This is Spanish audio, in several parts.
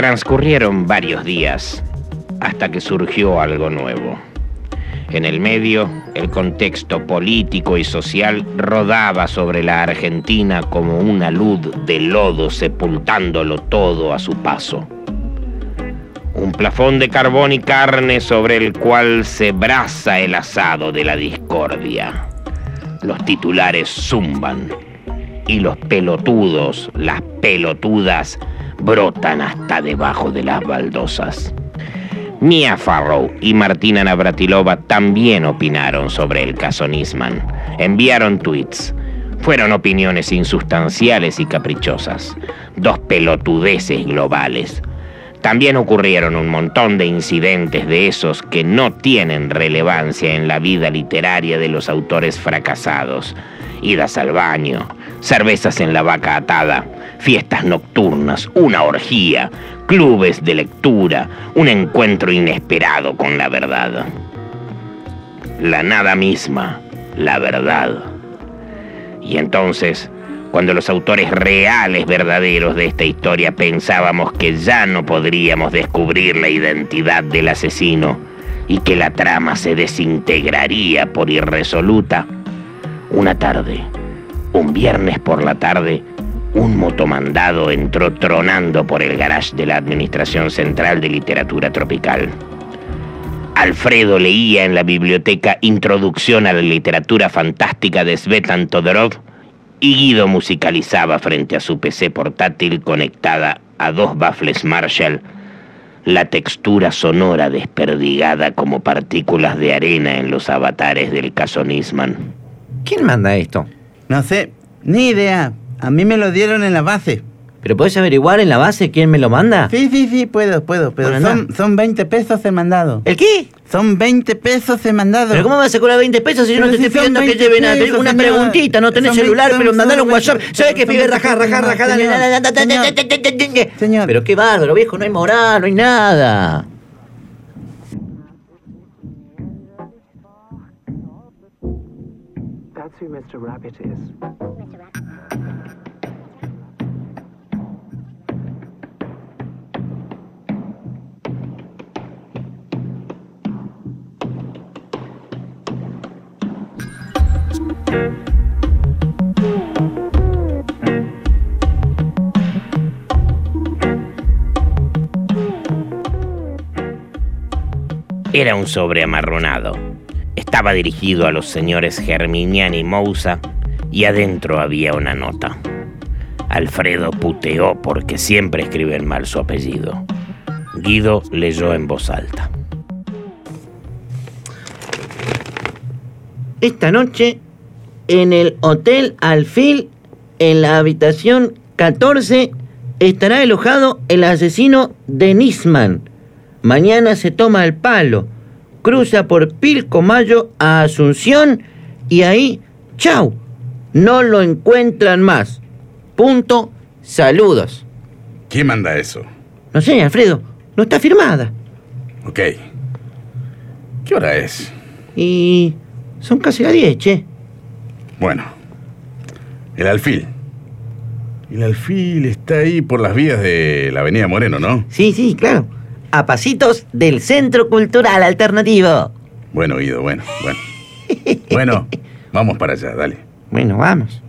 Transcurrieron varios días hasta que surgió algo nuevo. En el medio, el contexto político y social rodaba sobre la Argentina como una luz de lodo sepultándolo todo a su paso. Un plafón de carbón y carne sobre el cual se braza el asado de la discordia. Los titulares zumban y los pelotudos, las pelotudas, brotan hasta debajo de las baldosas. Mia Farrow y Martina Navratilova también opinaron sobre el caso Nisman. Enviaron tweets. Fueron opiniones insustanciales y caprichosas. Dos pelotudeces globales. También ocurrieron un montón de incidentes de esos que no tienen relevancia en la vida literaria de los autores fracasados. Idas al baño, cervezas en la vaca atada, fiestas nocturnas, una orgía, clubes de lectura, un encuentro inesperado con la verdad. La nada misma, la verdad. Y entonces, cuando los autores reales, verdaderos de esta historia pensábamos que ya no podríamos descubrir la identidad del asesino y que la trama se desintegraría por irresoluta, una tarde, un viernes por la tarde, un motomandado entró tronando por el garage de la Administración Central de Literatura Tropical. Alfredo leía en la biblioteca Introducción a la Literatura Fantástica de Svetan Todorov y Guido musicalizaba frente a su PC portátil conectada a dos baffles Marshall la textura sonora desperdigada como partículas de arena en los avatares del caso Nisman. ¿Quién manda esto? No sé, ni idea. A mí me lo dieron en la base. ¿Pero puedes averiguar en la base quién me lo manda? Sí, sí, sí, puedo, puedo. Pero Bueno, son, son 20 pesos el mandado. ¿El qué? Son 20 pesos el mandado. ¿Pero cómo vas a cobrar 20 pesos si yo no Pero te si estoy son pidiendo que 20 lleven a pesos, una preguntita? No tenés Son celular, 20, pero mandale un son WhatsApp. 20, ¿Sabes qué, son pibe? 20, Rajá, rajá, rajá, dale, señor. Pero qué bárbaro, viejo, no hay moral, no hay nada. That's who Mr. Rabbit is. Era un sobre amarronado. Estaba dirigido a los señores Germinian y Mousa y adentro había una nota. Alfredo puteó porque siempre escriben mal su apellido. Guido leyó en voz alta. Esta noche, en el Hotel Alfil, en la habitación 14, estará alojado el asesino de Nisman. Mañana se toma el palo, cruza por Pilcomayo a Asunción y ahí, chau, no lo encuentran más. Punto, saludos. ¿Quién manda eso? No sé, Alfredo, no está firmada. Ok. ¿Qué hora es? Y son casi las 10, che. Bueno. El alfil. El alfil está ahí por las vías de la Avenida Moreno, ¿no? Sí, sí, claro. A pasitos del Centro Cultural Alternativo. Bueno, Guido, bueno, bueno. Bueno, vamos para allá, dale. Bueno, vamos.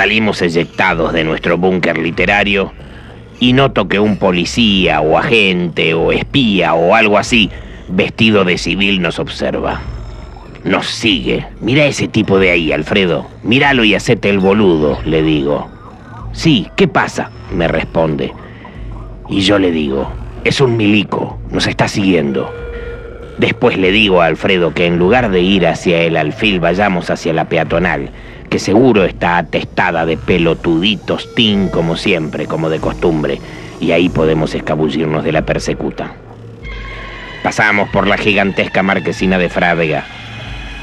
Salimos eyectados de nuestro búnker literario y noto que un policía o agente o espía o algo así, vestido de civil, nos observa. Nos sigue. Mira ese tipo de ahí, Alfredo. Míralo y hacete el boludo, le digo. Sí, ¿qué pasa? me responde. Y yo le digo, es un milico, nos está siguiendo. Después le digo a Alfredo que en lugar de ir hacia el alfil vayamos hacia la peatonal, que seguro está atestada de pelotuditos tin como siempre, como de costumbre, y ahí podemos escabullirnos de la persecuta. Pasamos por la gigantesca marquesina de Frávega.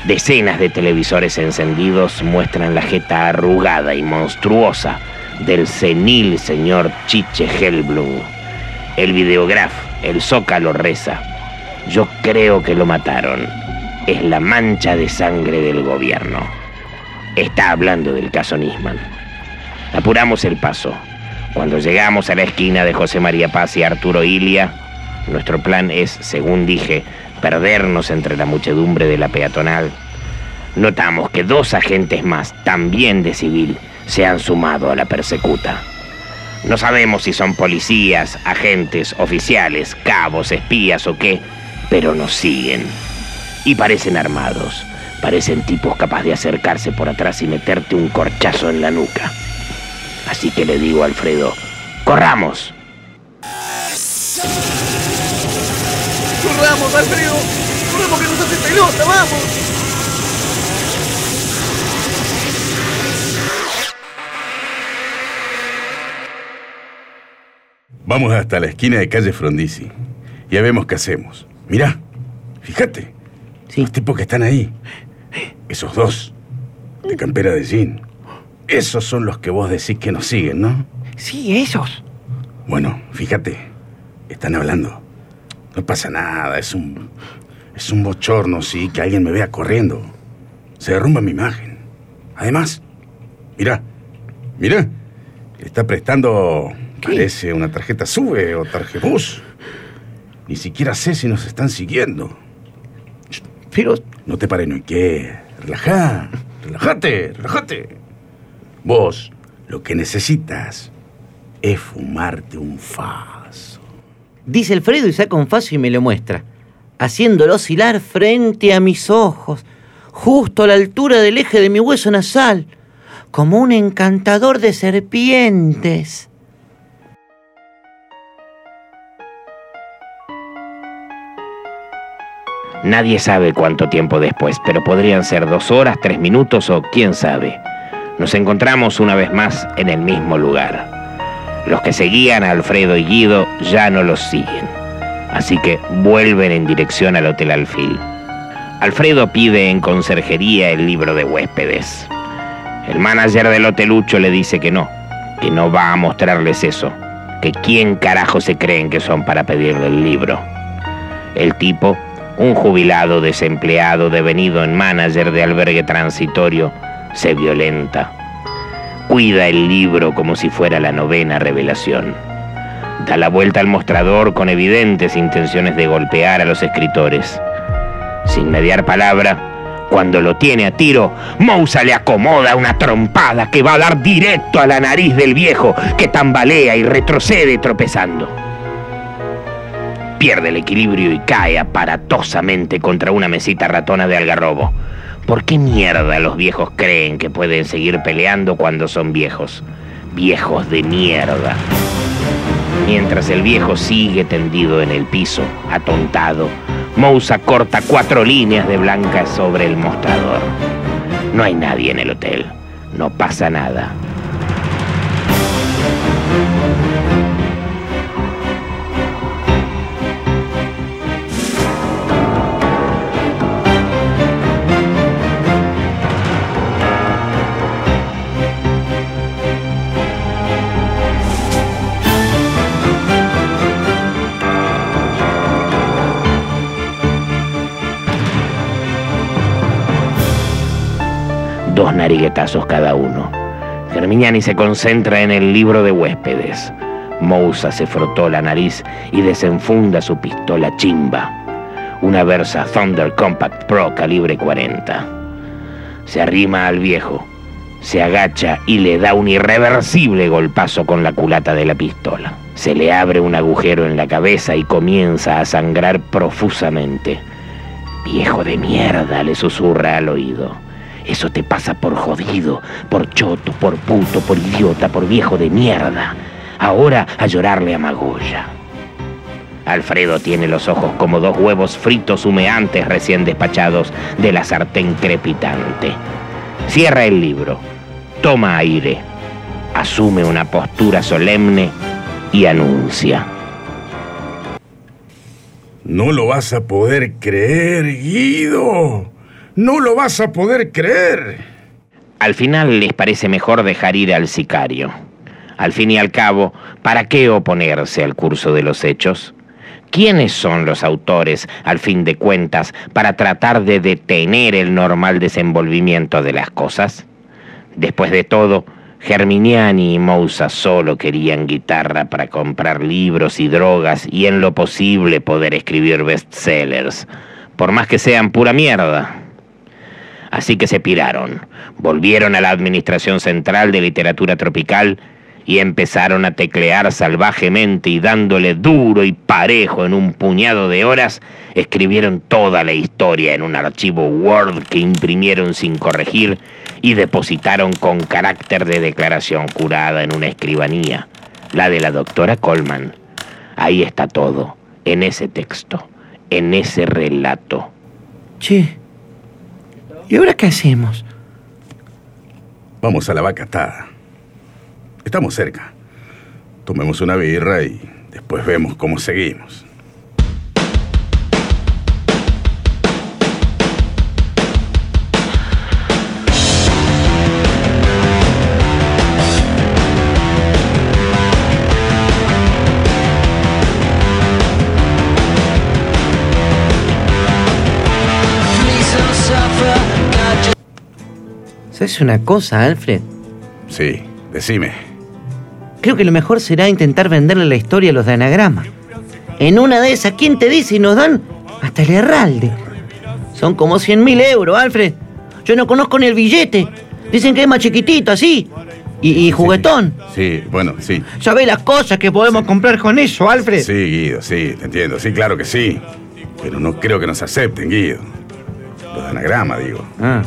Decenas de televisores encendidos muestran la jeta arrugada y monstruosa del senil señor Chiche Hellblum. El videograf, el zócalo reza. Yo creo que lo mataron. Es la mancha de sangre del gobierno. Está hablando del caso Nisman. Apuramos el paso. Cuando llegamos a la esquina de José María Paz y Arturo Ilia, nuestro plan es, según dije, perdernos entre la muchedumbre de la peatonal. Notamos que dos agentes más, también de civil, se han sumado a la persecuta. No sabemos si son policías, agentes, oficiales, cabos, espías o qué, pero nos siguen. Y parecen armados. Parecen tipos capaces de acercarse por atrás y meterte un corchazo en la nuca. Así que le digo a Alfredo, corramos. ¡Corramos, Alfredo! ¡Corramos que nos hace pelota, vamos! Vamos hasta la esquina de calle Frondizi. Ya vemos qué hacemos. Mirá, fíjate. Sí. Los tipos que están ahí. Esos dos. De campera de jean. Esos son los que vos decís que nos siguen, ¿no? Sí, esos. Bueno, fíjate. Están hablando. No pasa nada. Es un. Es un bochorno, sí, que alguien me vea corriendo. Se derrumba mi imagen. Además, mira, mira. Está prestando. Parece una tarjeta SUBE o tarjebus. Ni siquiera sé si nos están siguiendo. Pero, No te pares, no hay que. Relajá, relájate, relájate. Vos lo que necesitas es fumarte un faso. Dice Alfredo y saca un faso y me lo muestra, haciéndolo oscilar frente a mis ojos, justo a la altura del eje de mi hueso nasal, como un encantador de serpientes. Nadie sabe cuánto tiempo después, pero podrían ser dos horas, tres minutos o quién sabe. Nos encontramos una vez más en el mismo lugar. Los que seguían a Alfredo y Guido ya no los siguen, así que vuelven en dirección al Hotel Alfil. Alfredo pide en conserjería el libro de huéspedes. El manager del hotelucho le dice que no, que no va a mostrarles eso, que quién carajo se creen que son para pedirle el libro. El tipo, un jubilado desempleado devenido en manager de albergue transitorio, se violenta. Cuida el libro como si fuera la novena revelación. Da la vuelta al mostrador con evidentes intenciones de golpear a los escritores. Sin mediar palabra, cuando lo tiene a tiro, Mousa le acomoda una trompada que va a dar directo a la nariz del viejo, que tambalea y retrocede tropezando pierde el equilibrio y cae aparatosamente contra una mesita ratona de algarrobo. ¿Por qué mierda los viejos creen que pueden seguir peleando cuando son viejos? Viejos de mierda. Mientras el viejo sigue tendido en el piso, atontado, Mousa corta cuatro líneas de blanca sobre el mostrador. No hay nadie en el hotel. No pasa nada. Dos nariguetazos cada uno. Germignani se concentra en el libro de huéspedes. Mousa se frotó la nariz y desenfunda su pistola chimba, una Versa Thunder Compact Pro calibre 40. Se arrima al viejo, Se agacha y le da un irreversible golpazo con la culata de la pistola. Se le abre un agujero en la cabeza y comienza a sangrar profusamente. Viejo de mierda, le susurra al oído. Eso te pasa por jodido, por choto, por puto, por idiota, por viejo de mierda. Ahora a llorarle a Magoya. Alfredo tiene los ojos como dos huevos fritos humeantes recién despachados de la sartén crepitante. Cierra el libro, toma aire, asume una postura solemne y anuncia. No lo vas a poder creer, Guido. No lo vas a poder creer. Al final les parece mejor dejar ir al sicario. Al fin y al cabo, ¿para qué oponerse al curso de los hechos? ¿Quiénes son los autores, al fin de cuentas, para tratar de detener el normal desenvolvimiento de las cosas? Después de todo, Germiniani y Mousa solo querían guitarra para comprar libros y drogas y en lo posible poder escribir bestsellers, por más que sean pura mierda. Así que se piraron, volvieron a la Administración Central de Literatura Tropical y empezaron a teclear salvajemente y dándole duro y parejo en un puñado de horas, escribieron toda la historia en un archivo Word que imprimieron sin corregir y depositaron con carácter de declaración curada en una escribanía, la de la doctora Coleman. Ahí está todo, en ese texto, en ese relato. Che. ¿Y ahora qué hacemos? Vamos a la vaca atada. Estamos cerca. Tomemos una birra y después vemos cómo seguimos. ¿Sabes una cosa, Alfred? Sí, decime. Creo que lo mejor será intentar venderle la historia a los de Anagrama. En una de esas, ¿quién te dice? Y nos dan hasta el herralde. Son como 100 mil euros, Alfred. Yo no conozco ni el billete. Dicen que es más chiquitito, así. Y, y juguetón. Sí, bueno, sí. Ves las cosas que podemos comprar con eso, Alfred. Sí, Guido, sí, te entiendo. Sí, claro que sí. Pero no creo que nos acepten, Guido. Los de anagrama, digo. Ah,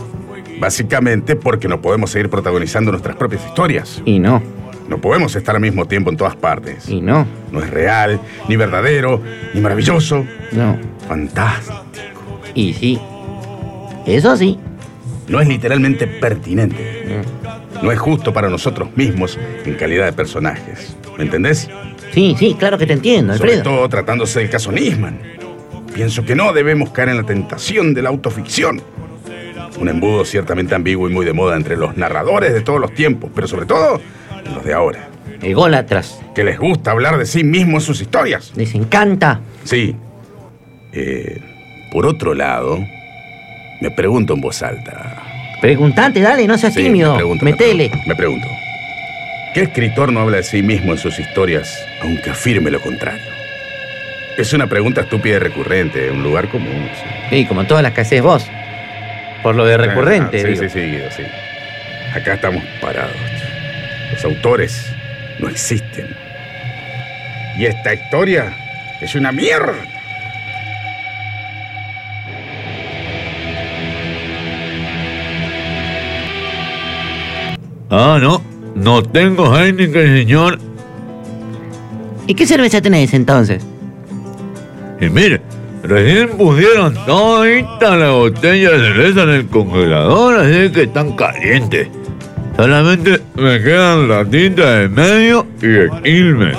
Básicamente porque no podemos seguir protagonizando nuestras propias historias. y no, No podemos estar al mismo tiempo en todas partes. y no, No es real, ni verdadero, ni maravilloso. no. Fantástico. Y sí. Eso sí. No es literalmente pertinente. No es justo para nosotros mismos en calidad de personajes. ¿Me entendés? Sí, sí, claro que te entiendo, Sobre todo tratándose del caso Nisman. Pienso que no debemos caer en la tentación de la autoficción. Un embudo ciertamente ambiguo y muy de moda entre los narradores de todos los tiempos, pero sobre todo en los de ahora, Ególatras. que les gusta hablar de sí mismos en sus historias. Les encanta. Sí. Eh, por otro lado, me pregunto en voz alta. Preguntate, dale, no seas Sí, tímido. me pregunto, me Metele. pregunto, me pregunto. ¿Qué escritor no habla de sí mismo en sus historias, aunque afirme lo contrario? Es una pregunta estúpida y recurrente, un lugar común. sí. Sí, como todas las que haces vos. Por lo de recurrente. Ah, sí, digo. sí, sí, Guido, sí. Acá estamos parados. Los autores no existen. Y esta historia es una mierda. Ah, no. No tengo Heineken, señor. ¿Y qué cerveza tenés entonces? Y mire, recién pusieron todita la botella de cerveza en el congelador, así que están calientes. Solamente me quedan latitas de medio y de Quilmes.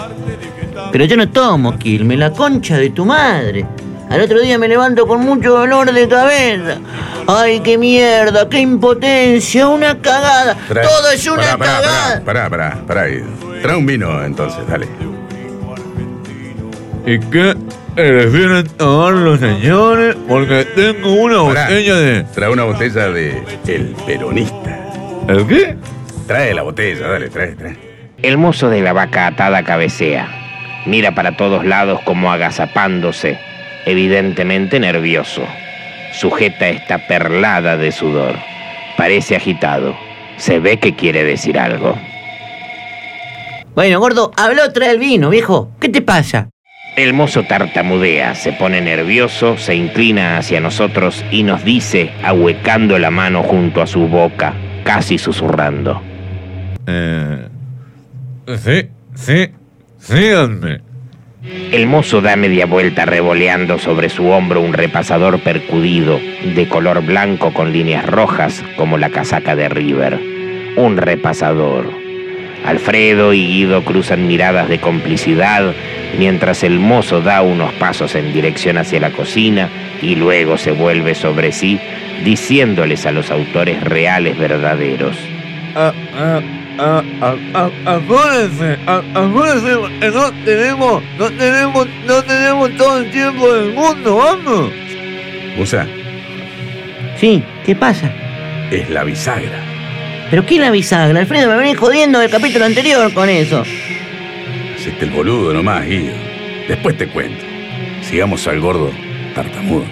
Pero yo no tomo Quilmes, la concha de tu madre. Al otro día me levanto con mucho dolor de cabeza. Ay, qué mierda, qué impotencia, una cagada. Trae- Todo es una Pará, pará, cagada. Pará, pará, pará, pará. Trae un vino entonces, dale. ¿Y qué prefieren tomar los señores? Porque tengo una Pará. botella de... Trae una botella de El Peronista. ¿El qué? Trae la botella, dale, trae, trae. El mozo de la vaca atada cabecea. Mira para todos lados como agazapándose, evidentemente nervioso. Sujeta esta perlada de sudor. Parece agitado. Se ve que quiere decir algo. Bueno, gordo, habló otra el vino, viejo. ¿Qué te pasa? El mozo tartamudea, se pone nervioso, se inclina hacia nosotros y nos dice, ahuecando la mano junto a su boca, casi susurrando. Eh, sí, sí, síganme. El mozo da media vuelta revoleando sobre su hombro un repasador percudido, de color blanco con líneas rojas, como la casaca de River. Un repasador. Alfredo y Guido cruzan miradas de complicidad mientras el mozo da unos pasos en dirección hacia la cocina y luego se vuelve sobre sí, diciéndoles a los autores reales verdaderos. Ah, ah, ah, ah, ah, que no tenemos, no tenemos, no tenemos todo el tiempo del mundo, vamos. Musa, Sí, ¿qué pasa? es la bisagra. ¿Pero qué la bisagra? Alfredo, me venís jodiendo del capítulo anterior con eso. Hacete el boludo nomás, Guido. Después te cuento. Sigamos al gordo tartamudo.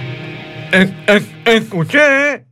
Es- es- escuché, ¿eh?